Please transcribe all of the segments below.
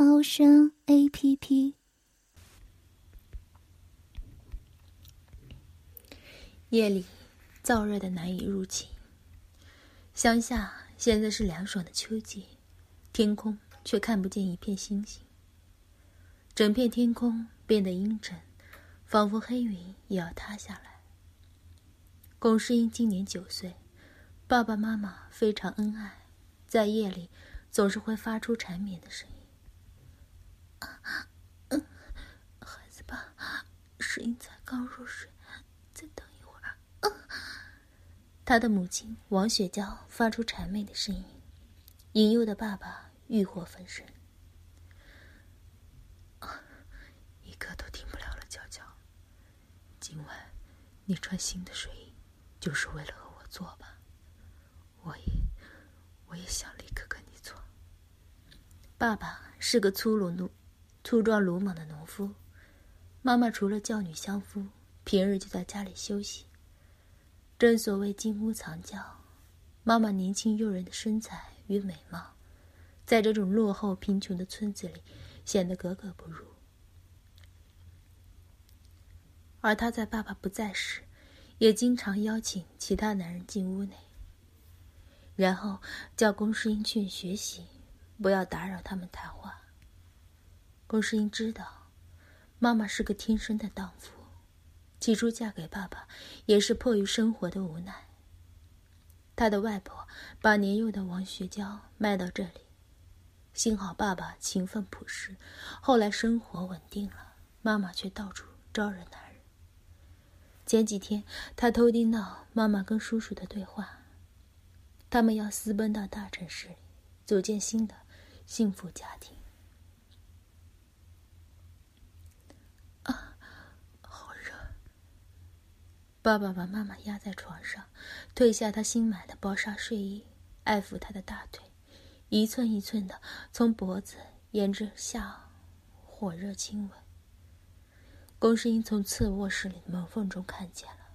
猫声 A P P。夜里燥热的难以入寝，乡下现在是凉爽的秋季，天空却看不见一片星星，整片天空变得阴沉，仿佛黑云也要塌下来。龚世英今年九岁，爸爸妈妈非常恩爱。在夜里，总是会发出缠绵的声音。孩子吧，世英才刚入睡，再等一会儿。他的母亲王雪娇发出谄媚的声音，引诱的爸爸欲火焚身。一刻都停不了了，娇娇。今晚你穿新的睡衣，就是为了和我做吧？我也。我也想立刻跟你做。爸爸是个粗鲁鲁、粗壮鲁莽的农夫，妈妈除了教女相夫，平日就在家里休息。正所谓金屋藏娇，妈妈年轻诱人的身材与美貌，在这种落后贫穷的村子里显得格格不入。而她在爸爸不在时，也经常邀请其他男人进屋内。然后叫龚世英去学习，不要打扰他们谈话。龚世英知道，妈妈是个天生的荡妇，起初嫁给爸爸也是迫于生活的无奈。他的外婆把年幼的王学娇卖到这里，幸好爸爸勤奋朴实，后来生活稳定了，妈妈却到处招惹男人。前几天，他偷听到妈妈跟叔叔的对话。他们要私奔到大城市里，组建新的幸福家庭。啊，好热！爸爸把妈妈压在床上，褪下他新买的薄纱睡衣，爱抚她的大腿，一寸一寸的从脖子沿着下火热亲吻。龚世英从次卧室里的门缝中看见了，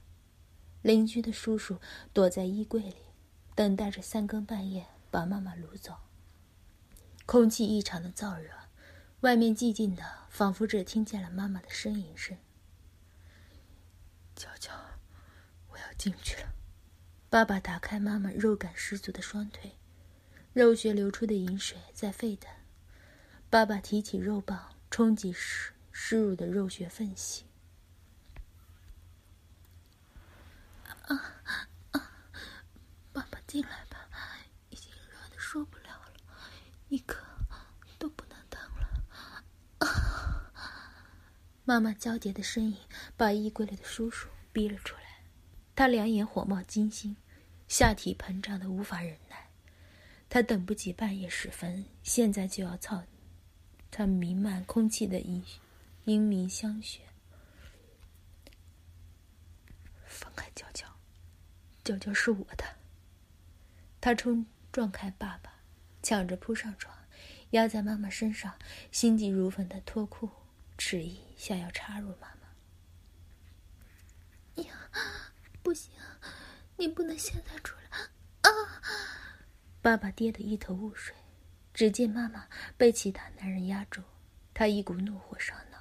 邻居的叔叔躲在衣柜里。等待着三更半夜把妈妈掳走。空气异常的燥热，外面寂静的，仿佛只听见了妈妈的呻吟声。娇娇，进去了。爸爸打开妈妈肉感十足的双腿，肉血流出的饮水在沸腾。爸爸提起肉棒，冲击湿湿乳的肉血缝隙。啊！进来吧，已经热的受不了了，一刻都不能等了。妈妈娇嗲的声音把衣柜里的叔叔逼了出来，他两眼火冒金星，下体膨胀的无法忍耐。他等不及半夜时分，现在就要操他弥漫空气的阴阴明香穴。放开娇娇，娇娇是我的。他冲撞开爸爸，抢着扑上床，压在妈妈身上，心急如焚的脱裤，迟疑想要插入妈妈。呀，不行，你不能现在出来！啊！爸爸跌得一头雾水，只见妈妈被其他男人压住，他一股怒火上脑，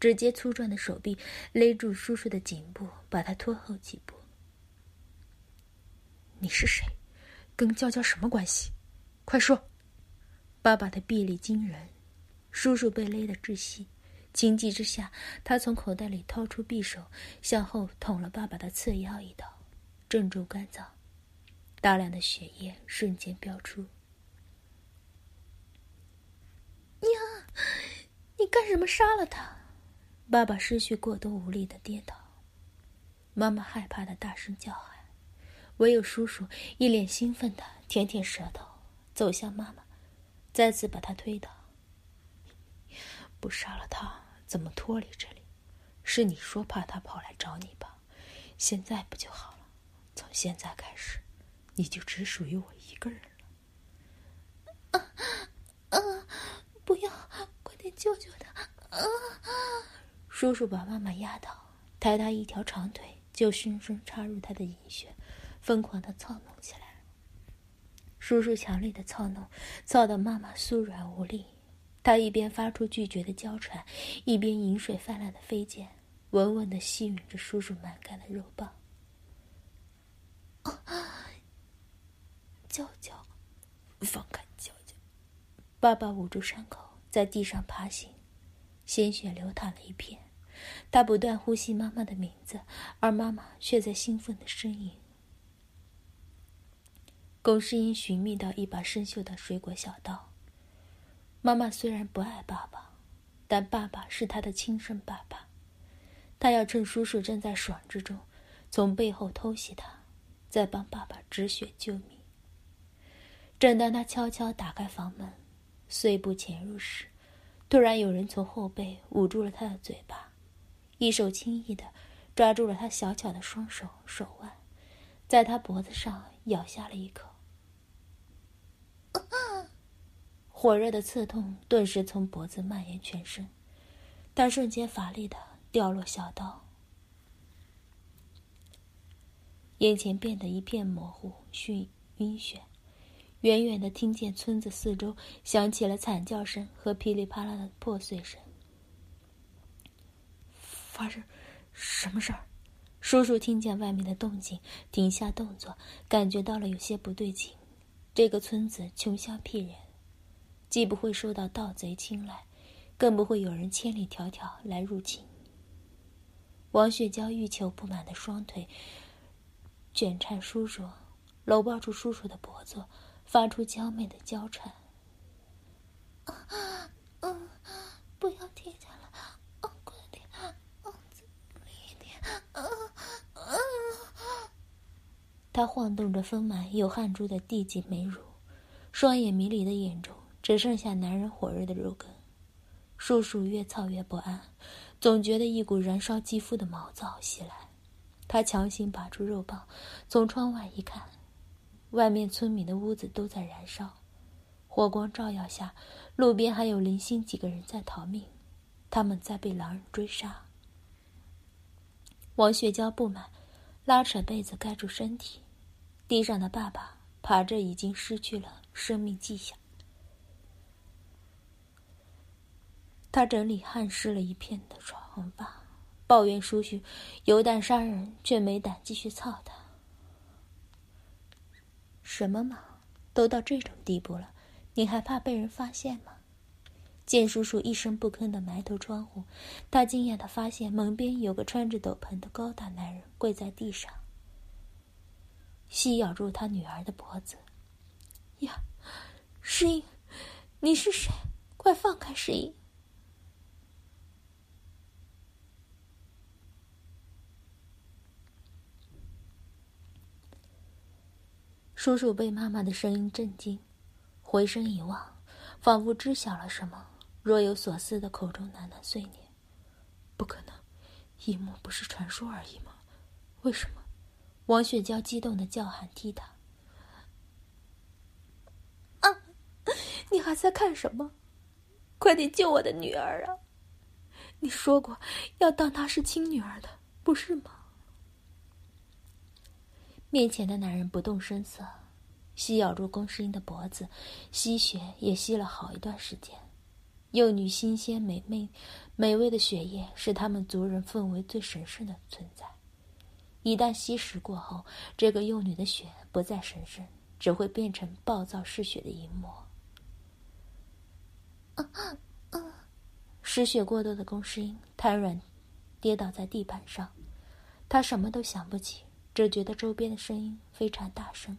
直接粗壮的手臂勒住叔叔的颈部，把他拖后几步。你是谁？跟娇娇什么关系？快说！爸爸的臂力惊人，叔叔被勒得窒息，情急之下，他从口袋里掏出匕首，向后捅了爸爸的侧腰一刀，正中肝脏，大量的血液瞬间飙出。娘，你干什么杀了他？爸爸失去过多无力的跌倒，妈妈害怕的大声叫喊。唯有叔叔一脸兴奋的舔舔舌头，走向妈妈，再次把她推倒。不杀了他，怎么脱离这里？是你说怕他跑来找你吧？现在不就好了？从现在开始，你就只属于我一个人了。啊啊！不要，快点救救他！啊！叔叔把妈妈压倒，抬他一条长腿，就深深插入他的阴穴，疯狂的操弄起来。叔叔强烈的操弄，操得妈妈酥软无力。他一边发出拒绝的娇喘，一边饮水泛滥的飞溅，稳稳的吸吮着叔叔满干的肉棒。娇娇，放开娇娇！爸爸捂住伤口，在地上爬行，鲜血流淌了一片。他不断呼吸妈妈的名字，而妈妈却在兴奋的呻吟。龚世英寻觅到一把生锈的水果小刀。妈妈虽然不爱爸爸，但爸爸是她的亲生爸爸。他要趁叔叔正在爽之中，从背后偷袭他。再帮爸爸止血救命。正当他悄悄打开房门，碎步潜入时，突然有人从后背捂住了他的嘴巴，一手轻易的抓住了他小巧的双手手腕，在他脖子上咬下了一口。火热的刺痛顿时从脖子蔓延全身，他瞬间乏力的掉落小刀。眼前变得一片模糊、晕晕眩，远远的听见村子四周响起了惨叫声和噼里啪啦的破碎声。发生什么事儿？叔叔听见外面的动静，停下动作，感觉到了有些不对劲。这个村子穷乡僻人，既不会受到盗贼青睐，更不会有人千里迢迢来入侵。王雪娇欲求不满的双腿。卷颤叔叔，搂抱住叔叔的脖子，发出娇媚的娇喘。啊嗯，不要停下来，快点，用力一点。他晃动着丰满有汗珠的地级美乳，双眼迷离的眼中只剩下男人火热的肉根。叔叔越操越不安，总觉得一股燃烧肌肤的毛躁袭来。他强行拔出肉棒，从窗外一看，外面村民的屋子都在燃烧，火光照耀下，路边还有零星几个人在逃命，他们在被狼人追杀。王雪娇不满，拉扯被子盖住身体，地上的爸爸爬着已经失去了生命迹象，他整理汗湿了一片的床发。抱怨叔叔有胆杀人，却没胆继续操他。什么嘛，都到这种地步了，你还怕被人发现吗？见叔叔一声不吭的埋头窗户，他惊讶的发现门边有个穿着斗篷的高大男人跪在地上，细咬住他女儿的脖子。呀，诗音，你是谁？快放开诗音！叔叔被妈妈的声音震惊，回身一望，仿佛知晓了什么，若有所思的口中喃喃碎念：“不可能，一幕不是传说而已吗？为什么？”王雪娇激动的叫喊踢他：“啊，你还在看什么？快点救我的女儿啊！你说过要当她是亲女儿的，不是吗？”面前的男人不动声色，吸咬住龚诗英的脖子，吸血也吸了好一段时间。幼女新鲜美味、美味的血液是他们族人奉为最神圣的存在。一旦吸食过后，这个幼女的血不再神圣，只会变成暴躁嗜血的淫魔。失血过多的龚诗英瘫软，跌倒在地板上，他什么都想不起。只觉得周边的声音非常大声，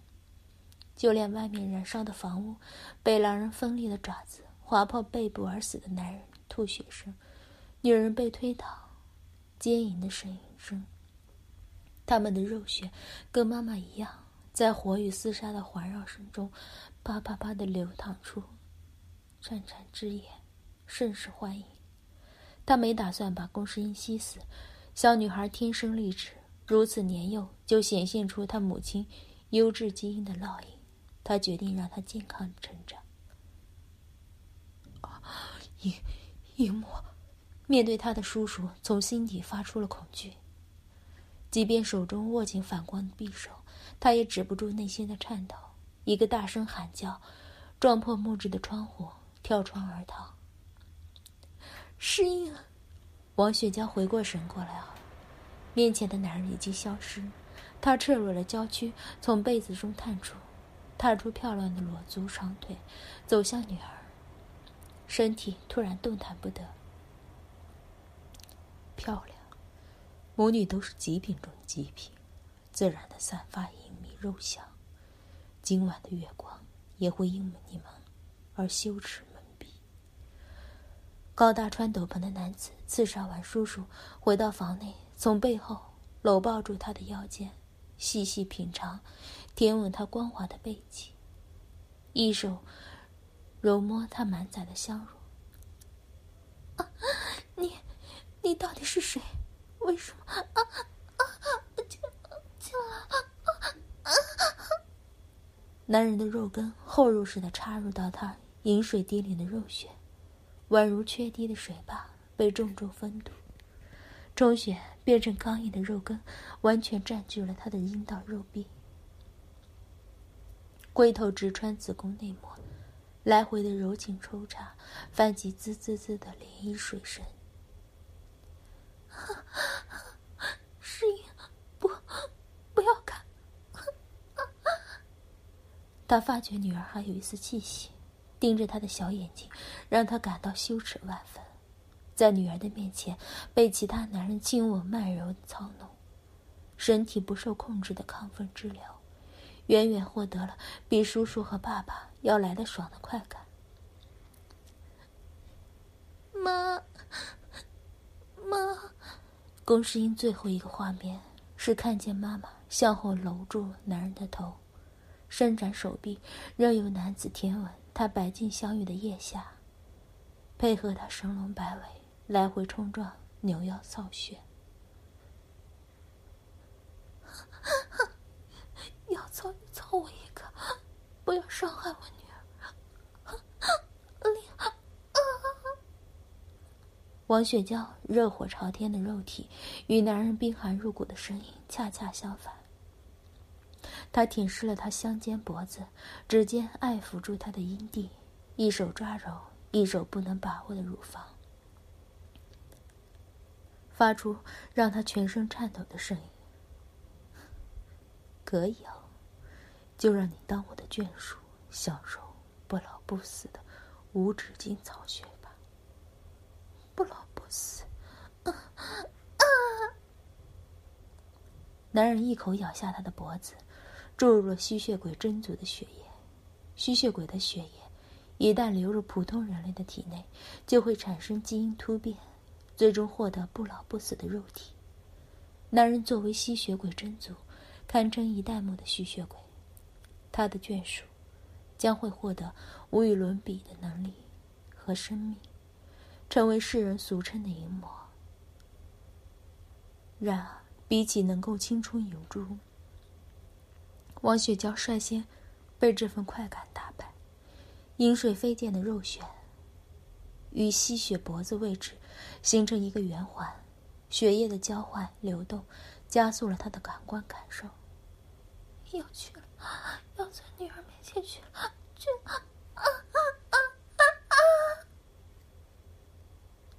就连外面燃烧的房屋，被狼人锋利的爪子划破背部而死的男人吐血声，女人被推倒，奸淫的声音声。他们的肉血跟妈妈一样，在火与厮杀的环绕声中，啪啪啪的流淌出，潺潺之眼，甚是欢迎。他没打算把龚世英吸死。小女孩天生丽质，如此年幼就显现出他母亲优质基因的烙印。他决定让她健康成长。尹尹墨面对他的叔叔，从心底发出了恐惧。即便手中握紧反光的匕首，他也止不住内心的颤抖。一个大声喊叫，撞破木质的窗户，跳窗而逃。诗音，王雪娇回过神过来后，面前的男人已经消失。他赤裸的娇躯从被子中探出，探出漂亮的裸足长腿，走向女儿。身体突然动弹不得。漂亮，母女都是极品中的极品，自然的散发隐秘肉香。今晚的月光也会因你们而羞耻蒙蔽。高大穿斗篷的男子刺杀完叔叔，回到房内，从背后搂抱住他的腰间，细细品尝，舔吻他光滑的背脊，一手揉摸他满载的香乳。你，你到底是谁？为什么？啊啊！进进来！男人的肉根后入似的插入到他饮水滴里的肉穴，宛如缺堤的水坝被重重封堵，充血变成刚硬的肉根，完全占据了他的阴道肉壁。龟头直穿子宫内膜，来回的柔情抽插，泛起滋滋滋的涟漪水声。适应，不，不要看。他发觉女儿还有一丝气息，盯着他的小眼睛，让他感到羞耻万分。在女儿的面前被其他男人亲吻、慢柔操弄，身体不受控制的亢奋治疗，远远获得了比叔叔和爸爸要来的爽的快感。妈，妈，龚世英最后一个画面是看见妈妈向后搂住男人的头。伸展手臂，任由男子舔吻她白净香玉的腋下，配合他神龙摆尾，来回冲撞，扭腰扫穴。要操就操我一个，不要伤害我女儿。王雪娇热火朝天的肉体，与男人冰寒入骨的声音恰恰相反。他舔湿了她香肩脖子，指尖爱抚住她的阴蒂，一手抓揉，一手不能把握的乳房，发出让他全身颤抖的声音。可以啊，就让你当我的眷属，享受不老不死的无止境草穴吧。不老不死。啊啊男人一口咬下他的脖子。注入了吸血鬼真族的血液，吸血鬼的血液一旦流入普通人类的体内，就会产生基因突变，最终获得不老不死的肉体。男人作为吸血鬼真族，堪称一代目的吸血鬼，他的眷属将会获得无与伦比的能力和生命，成为世人俗称的淫魔。然而，比起能够青春永驻。王雪娇率先被这份快感打败，饮水飞溅的肉旋与吸血脖子位置形成一个圆环，血液的交换流动加速了他的感官感受。要去了，要在女儿面前去了，去啊啊啊啊啊！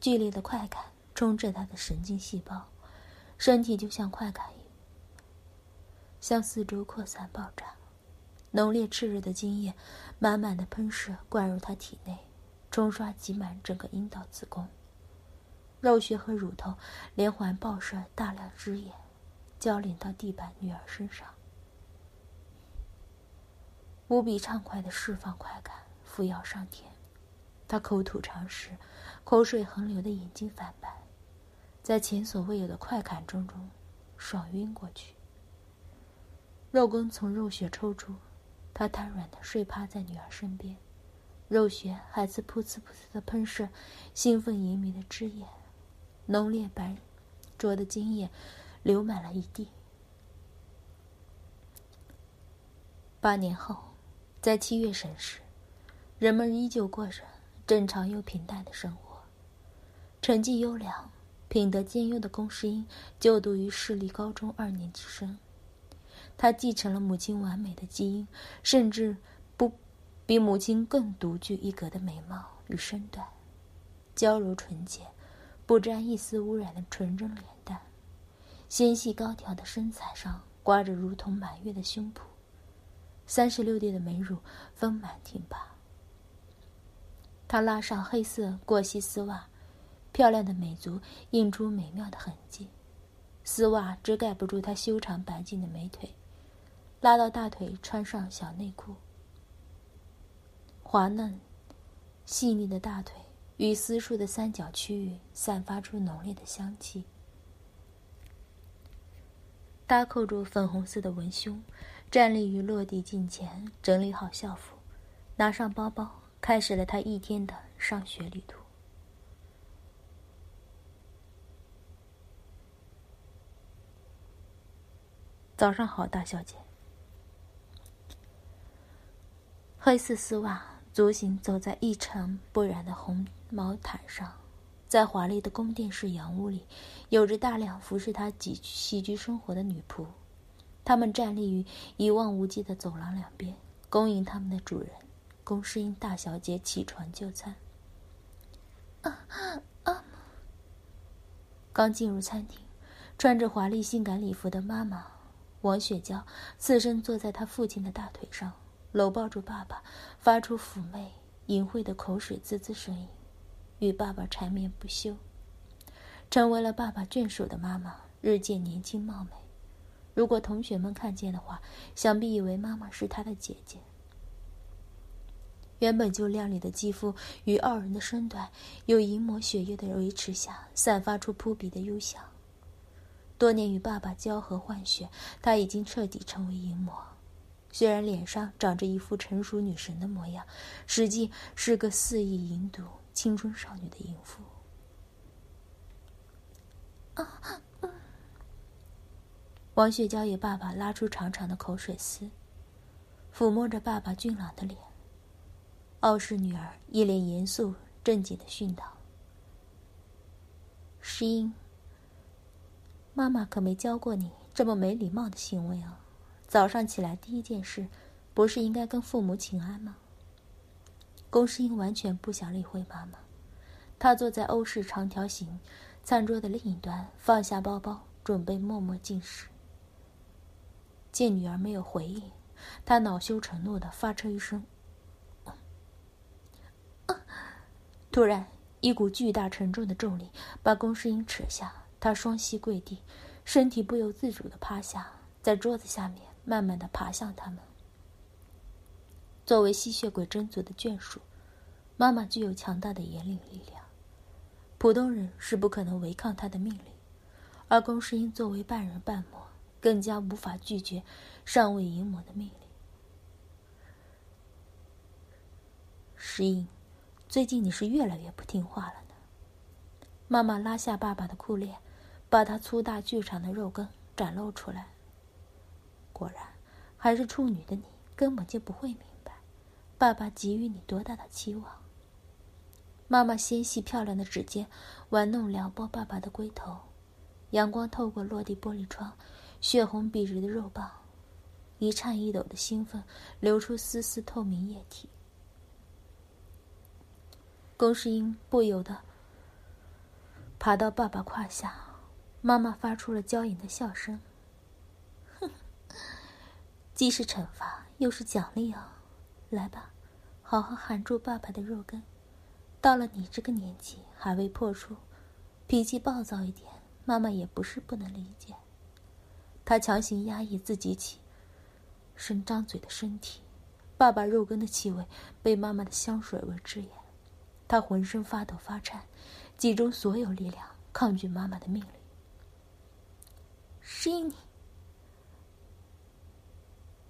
剧烈的快感冲着他的神经细胞，身体就像快感一样。向四周扩散爆炸，浓烈炽热的精液满满的喷射灌入他体内，冲刷挤满整个阴道子宫。肉穴和乳头连环爆射大量汁液，浇淋到地板女儿身上。无比畅快的释放快感扶摇上天，他口吐长舌，口水横流的眼睛泛白，在前所未有的快感中中爽晕过去。肉根从肉穴抽出，他瘫软的睡趴在女儿身边，肉血还在噗呲噗呲的喷射，兴奋淫靡的汁液浓烈白灼的精液流满了一地。八年后，在七月省时，人们依旧过着正常又平淡的生活。成绩优良、品德兼优的龚世英就读于市立高中二年级生。他继承了母亲完美的基因，甚至比母亲更独具一格的美貌与身段，娇柔纯洁，不沾一丝污染的纯真脸蛋，纤细高挑的身材上挂着如同满月的胸脯，三十六 D 的美乳丰满挺拔。他拉上黑色过膝丝袜，漂亮的美足映出美妙的痕迹，丝袜遮盖不住她修长白净的美腿。拉到大腿，穿上小内裤。滑嫩、细腻的大腿与私处的三角区域散发出浓烈的香气。搭扣住粉红色的文胸，站立于落地镜前，整理好校服，拿上包包，开始了他一天的上学旅途。早上好，大小姐。黑色丝袜，足行走在一尘不染的红毛毯上，在华丽的宫殿式洋屋里，有着大量服侍他几起居生活的女仆，他们站立于一望无际的走廊两边，恭迎他们的主人宫诗英大小姐起床就餐。啊啊！刚进入餐厅，穿着华丽性感礼服的妈妈王雪娇侧身坐在她父亲的大腿上。搂抱住爸爸，发出妩媚淫秽的口水滋滋声音，与爸爸缠绵不休，成为了爸爸眷属的妈妈，日渐年轻貌美。如果同学们看见的话，想必以为妈妈是他的姐姐。原本就靓丽的肌肤与傲人的身段，有淫魔血液的维持下，散发出扑鼻的幽香。多年与爸爸交合换血，他已经彻底成为淫魔。虽然脸上长着一副成熟女神的模样，实际是个肆意淫毒青春少女的淫妇。啊！王雪娇与爸爸拉出长长的口水丝，抚摸着爸爸俊朗的脸。傲视女儿一脸严肃正经的训道：“诗音，妈妈可没教过你这么没礼貌的行为啊。”早上起来第一件事，不是应该跟父母请安吗？龚诗英完全不想理会妈妈，她坐在欧式长条形餐桌的另一端，放下包包，准备默默进食。见女儿没有回应，他恼羞成怒的发出一声：“突然，一股巨大沉重的重力把龚诗英扯下，她双膝跪地，身体不由自主的趴下在桌子下面。慢慢的爬向他们。作为吸血鬼真族的眷属，妈妈具有强大的引领力量，普通人是不可能违抗她的命令。而龚世英作为半人半魔，更加无法拒绝上位淫魔的命令。石英，最近你是越来越不听话了呢。妈妈拉下爸爸的裤链，把他粗大巨长的肉根展露出来。果然，还是处女的你根本就不会明白，爸爸给予你多大的期望。妈妈纤细漂亮的指尖玩弄撩拨爸爸的龟头，阳光透过落地玻璃窗，血红笔直的肉棒，一颤一抖的兴奋流出丝丝透明液体。龚世英不由得爬到爸爸胯下，妈妈发出了娇淫的笑声。既是惩罚，又是奖励啊！来吧，好好含住爸爸的肉根。到了你这个年纪，还未破处，脾气暴躁一点，妈妈也不是不能理解。他强行压抑自己起伸张嘴的身体，爸爸肉根的气味被妈妈的香水味遮掩，他浑身发抖发颤，集中所有力量抗拒妈妈的命令。是你。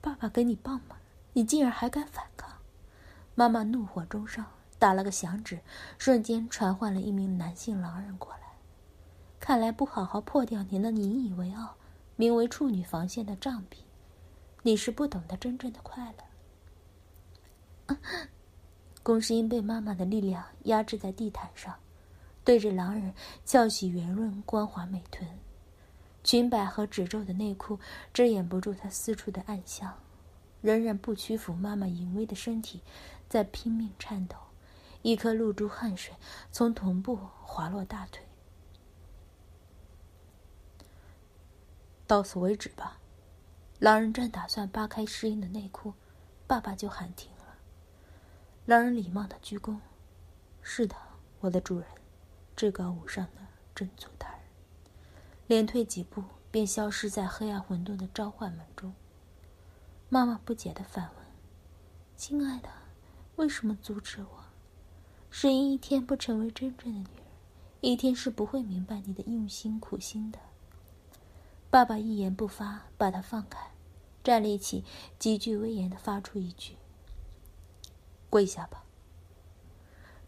爸爸给你棒吗？你竟然还敢反抗！妈妈怒火中烧，打了个响指，瞬间传唤了一名男性狼人过来。看来不好好破掉你那引以为傲、名为处女防线的障壁，你是不懂得真正的快乐。龚世英被妈妈的力量压制在地毯上，对着狼人翘起圆润光滑美臀，裙摆和褶皱的内裤遮掩不住他私处的暗香，仍然不屈服妈妈淫威的身体，在拼命颤抖。一颗露珠汗水从臀部滑落大腿，到此为止吧。狼人正打算扒开诗音的内裤，爸爸就喊停了。狼人礼貌的鞠躬：“是的，我的主人，至高无上的真祖大人。”连退几步，便消失在黑暗混沌的召唤门中。妈妈不解的反问：“亲爱的，为什么阻止我？”诗音一天不成为真正的女人，一天是不会明白你的用心苦心的。爸爸一言不发，把她放开，站立起，极具威严的发出一句：“跪下吧。”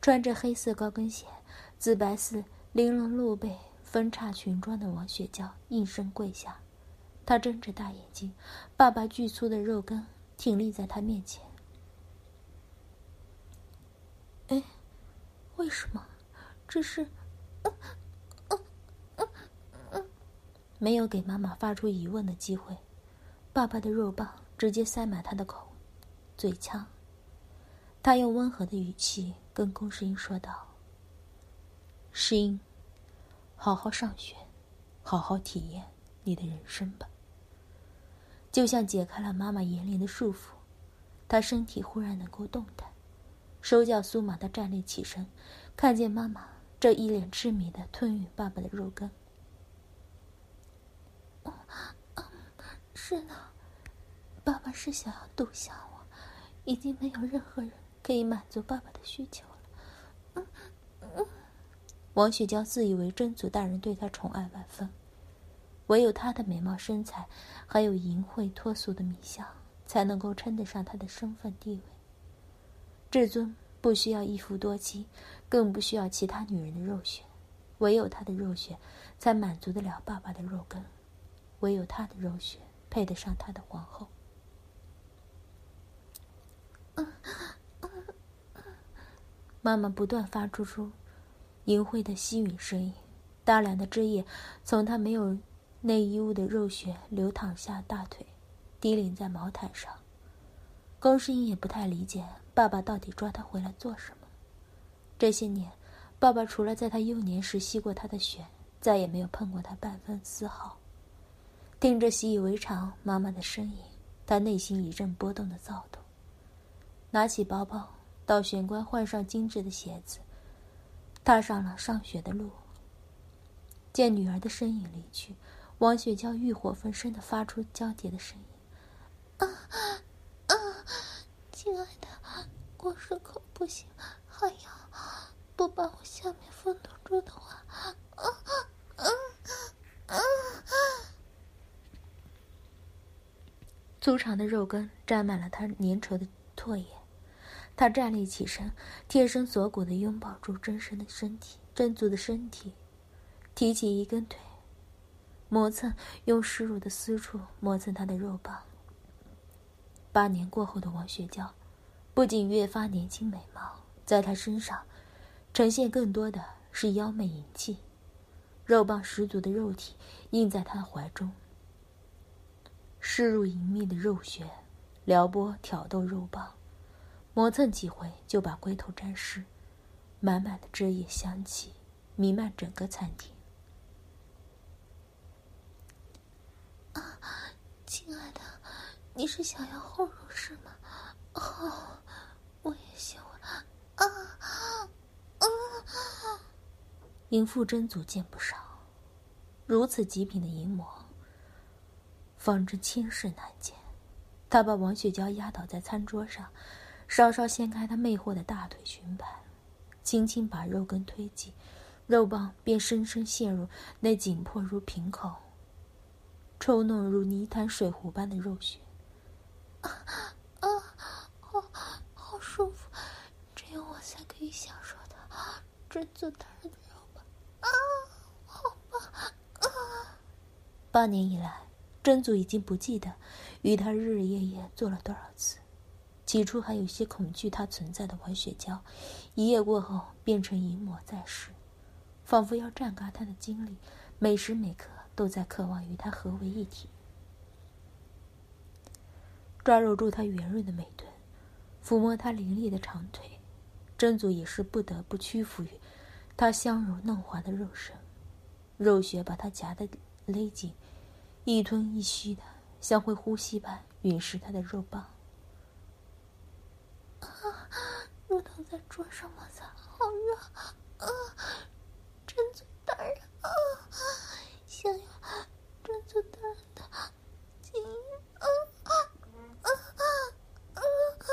穿着黑色高跟鞋、紫白色玲珑露背分叉裙装的王雪娇应声跪下，她睁着大眼睛，爸爸巨粗的肉根挺立在她面前。哎。为什么？这是，没有给妈妈发出疑问的机会。爸爸的肉棒直接塞满她的口、嘴腔。他用温和的语气跟龚世英说道：“世英，好好上学，好好体验你的人生吧。”就像解开了妈妈严厉的束缚，他身体忽然能够动弹。手脚酥麻的站立起身，看见妈妈这一脸痴迷的吞吮爸爸的肉根。是的，爸爸是想要独享我，已经没有任何人可以满足爸爸的需求了。王雪娇自以为真祖大人对她宠爱万分，唯有她的美貌身材，还有淫秽脱俗的米相，才能够称得上她的身份地位。至尊不需要一夫多妻，更不需要其他女人的肉血，唯有她的肉血才满足得了爸爸的肉根，唯有她的肉血配得上她的皇后。妈妈不断发出出淫秽的吸吮声音，大量的汁液从她没有内衣物的肉血流淌下大腿，滴淋在毛毯上。高世英也不太理解。爸爸到底抓他回来做什么？这些年，爸爸除了在他幼年时吸过他的血，再也没有碰过他半分丝毫。听着习以为常妈妈的声音，他内心一阵波动的躁动。拿起包包，到玄关换上精致的鞋子，踏上了上学的路。见女儿的身影离去，王雪娇欲火焚身的发出娇嗲的声音：“啊啊，亲爱的。”光是口不行，还要不把我下面封堵住的话，啊啊啊！粗长的肉根沾满了他粘稠的唾液。他站立起身，贴身锁骨的拥抱住真身的身体，真足的身体，提起一根腿，磨蹭，用湿漉的私处磨蹭他的肉棒。八年过后的王雪娇。不仅越发年轻美貌，在她身上呈现更多的是妖媚淫气，肉棒十足的肉体印在她怀中，湿入隐秘的肉穴，撩拨挑逗肉棒，磨蹭几回就把龟头沾湿，满满的汁液香气弥漫整个餐厅。啊，亲爱的，你是想要后入是吗？哦。我也喜欢啊啊！淫妇真祖见不少，如此极品的淫魔，方知千世难见。他把王雪娇压倒在餐桌上，稍稍掀开他魅惑的大腿裙摆，轻轻把肉根推挤，肉棒便深深陷入那紧迫如瓶口、抽弄如泥潭水壶般的肉穴。啊啊，好，好！舒服，只有我才可以享受的，真祖大人的肉吧？啊，好棒！八年以来，真祖已经不记得与他日日夜夜做了多少次。起初还有些恐惧他存在的王雪娇，一夜过后变成一抹在世，仿佛要榨干他的精力，每时每刻都在渴望与他合为一体。抓揉住他圆润的美臀，抚摸他凌厉的长腿，真祖也是不得不屈服于他香柔嫩滑的肉身，肉穴把他夹得勒紧，一吞一吸的像会呼吸般吮食他的肉棒。如同在桌上摩擦，好热啊！真祖大人啊，想要真祖大人的精液啊啊啊啊啊！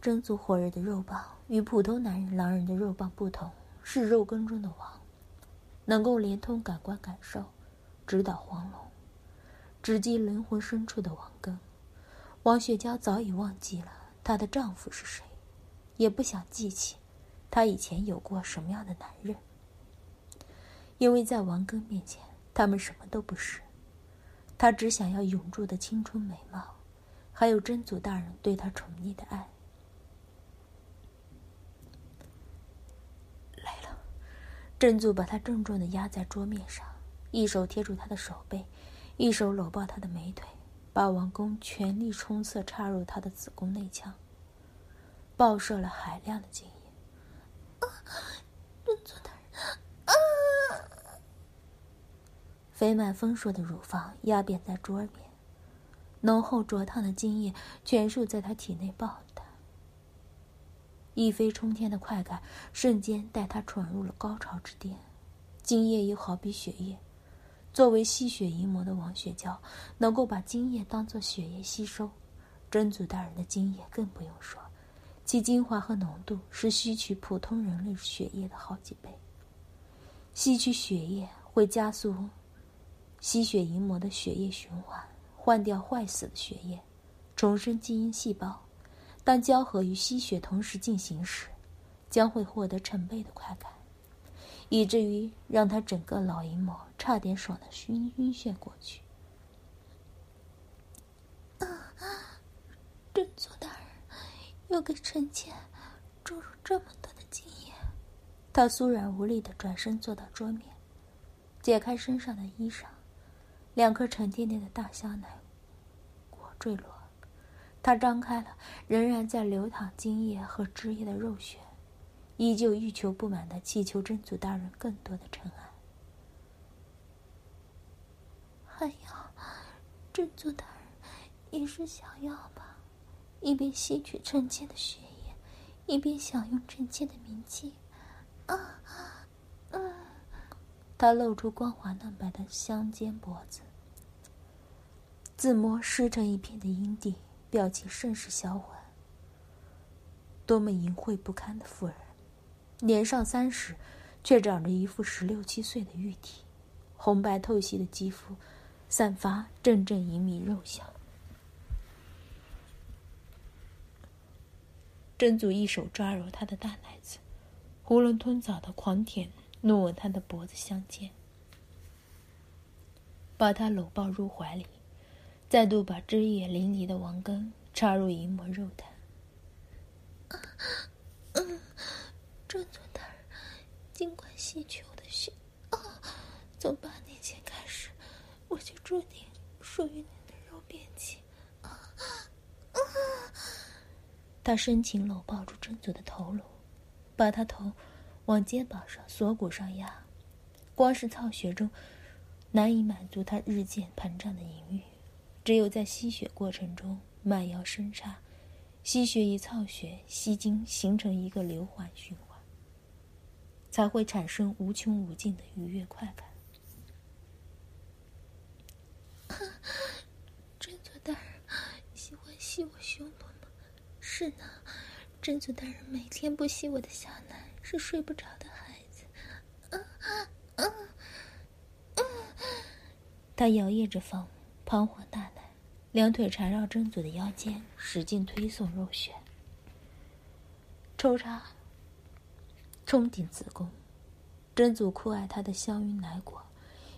真祖火热的肉棒与普通男人狼人的肉棒不同，是肉根中的王，能够连通感官感受，直捣黄龙，直击灵魂深处的王根。王雪娇早已忘记了。她的丈夫是谁，也不想记起，她以前有过什么样的男人。因为在王根面前，他们什么都不是。她只想要永驻的青春美貌，还有真祖大人对她宠溺的爱。来了，真祖把她郑重的压在桌面上，一手贴住她的手背，一手搂抱她的美腿。霸王弓全力冲刺插入她的子宫内腔，爆射了海量的精液。真祖大人，啊！肥满丰硕的乳房压扁在桌面，浓厚灼烫的精液全数在他体内爆弹，一飞冲天的快感瞬间带他闯入了高潮之巅，精液又好比血液。作为吸血淫魔的王雪娇，能够把精液当作血液吸收。真祖大人的精液更不用说，其精华和浓度是吸取普通人类血液的好几倍。吸取血液会加速吸血淫魔的血液循环，换掉坏死的血液，重生基因细胞。当交合与吸血同时进行时，将会获得成倍的快感。以至于让他整个老淫魔差点爽得晕晕眩过去。啊！真祖大人又给臣妾注入这么多的精液。他酥软无力的转身坐到桌面，解开身上的衣裳，两颗沉甸甸的大香奶果坠落。他张开了仍然在流淌精液和汁液的肉穴。依旧欲求不满的祈求真祖大人更多的宠爱，还有，真祖大人也是想要吧？一边吸取臣妾的血液，一边享用臣妾的名气。啊，嗯，他露出光滑嫩白的香肩脖子，自摸湿成一片的阴蒂，表情甚是销魂。多么淫秽不堪的妇人！年上三十，却长着一副十六七岁的玉体，红白透析的肌肤，散发阵阵隐秘肉香。真祖一手抓揉她的大奶子，囫囵吞枣的狂舔，怒吻她的脖子相间，把她搂抱入怀里，再度把汁液淋漓的王根插入一抹肉蛋。真祖大人，尽管吸取我的血，啊！从八年前开始，我就注定属于你的肉便器。啊啊！他深情搂抱住真祖的头颅，把他头往肩膀上、锁骨上压。光是操血中，难以满足他日渐膨胀的淫欲，只有在吸血过程中慢摇深插，吸血与操血、吸精形成一个流环循环。才会产生无穷无尽的愉悦快感。真祖大人喜欢吸我胸部吗？是呢，真祖大人每天不吸我的小奶是睡不着的孩子。他摇曳着风，彷徨大奶，两腿缠绕真祖的腰间，使劲推送肉穴，抽插。冲顶子宫，真祖酷爱他的香晕奶果，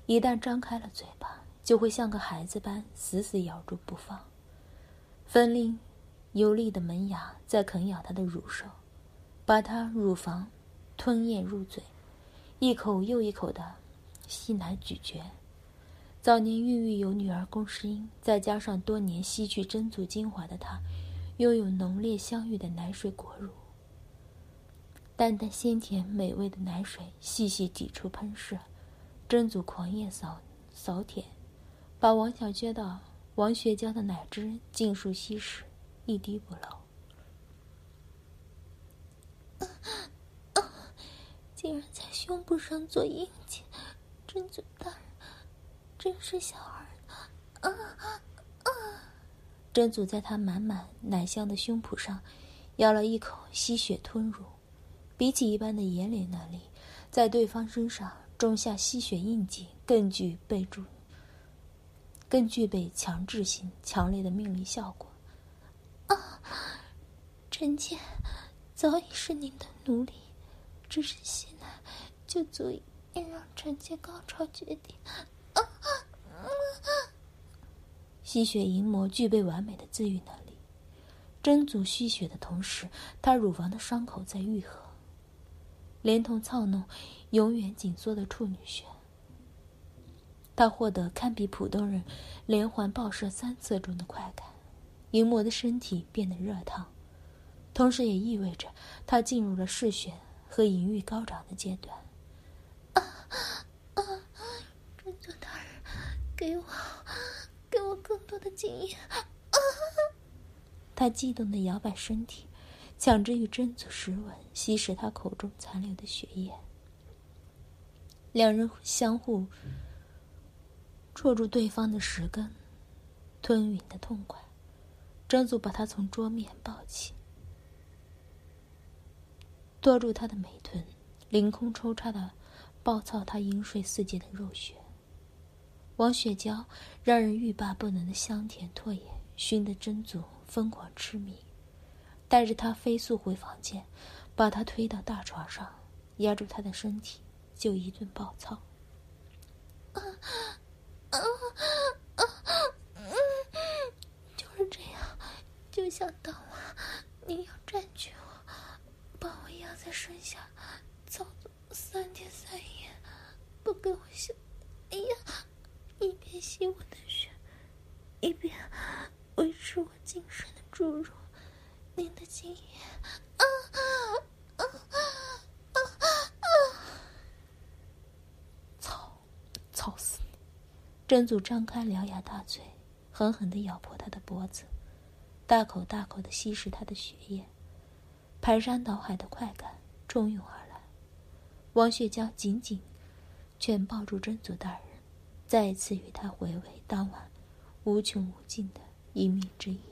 一旦张开了嘴巴，就会像个孩子般死死咬住不放，分令有力的门牙在啃咬他的乳首，把他乳房吞咽入嘴，一口又一口的吸奶咀嚼。早年孕育有女儿龚诗英，再加上多年吸取真祖精华的她，拥有浓烈香郁的奶水果乳。淡淡鲜甜美味的奶水细细挤出喷射，真祖狂咽扫扫舔，把王小娟的王学娇的奶汁尽数吸食，一滴不漏。竟然在胸部上做印记，真祖大人真是小儿！啊啊！真祖在他满满奶香的胸脯上咬了一口，吸血吞乳。比起一般的眼脸能力，在对方身上种下吸血印记更具备注，更具备强制性、强烈的命令效果。啊，臣妾早已是您的奴隶，只是吸奶就足以让臣妾高潮绝顶。啊啊！吸血淫魔具备完美的自愈能力，真祖吸血的同时，他乳房的伤口在愈合。连同操弄永远紧缩的处女穴，他获得堪比普通人连环爆射三次中的快感。淫魔的身体变得热烫，同时也意味着他进入了嗜血和淫欲高涨的阶段。啊啊！真祖大人，给我，给我更多的经验！啊！他激动的摇摆身体。强制与真祖舌吻，吸食他口中残留的血液。两人相互戳住对方的舌根，吞吮的痛快。真祖把他从桌面抱起，拖住他的美臀，凌空抽插的暴躁他饮水四溅的肉穴。王雪娇让人欲罢不能的香甜唾液，熏得真祖疯狂痴迷。带着他飞速回房间，把他推到大床上，压住他的身体，就一顿暴操。啊啊啊！就是这样，就像当晚你要占据我，把我压在身下，操作三天三夜，不给我休。哎呀，一边吸我的血，一边维持我精神的注入。您的经验，啊啊啊啊啊！操，操死你！真祖张开獠牙大嘴，狠狠的咬破他的脖子，大口大口的吸食他的血液，排山倒海的快感冲涌而来。王雪娇紧紧全抱住真祖大人，再一次与他回味当晚无穷无尽的一命之夜。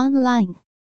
Online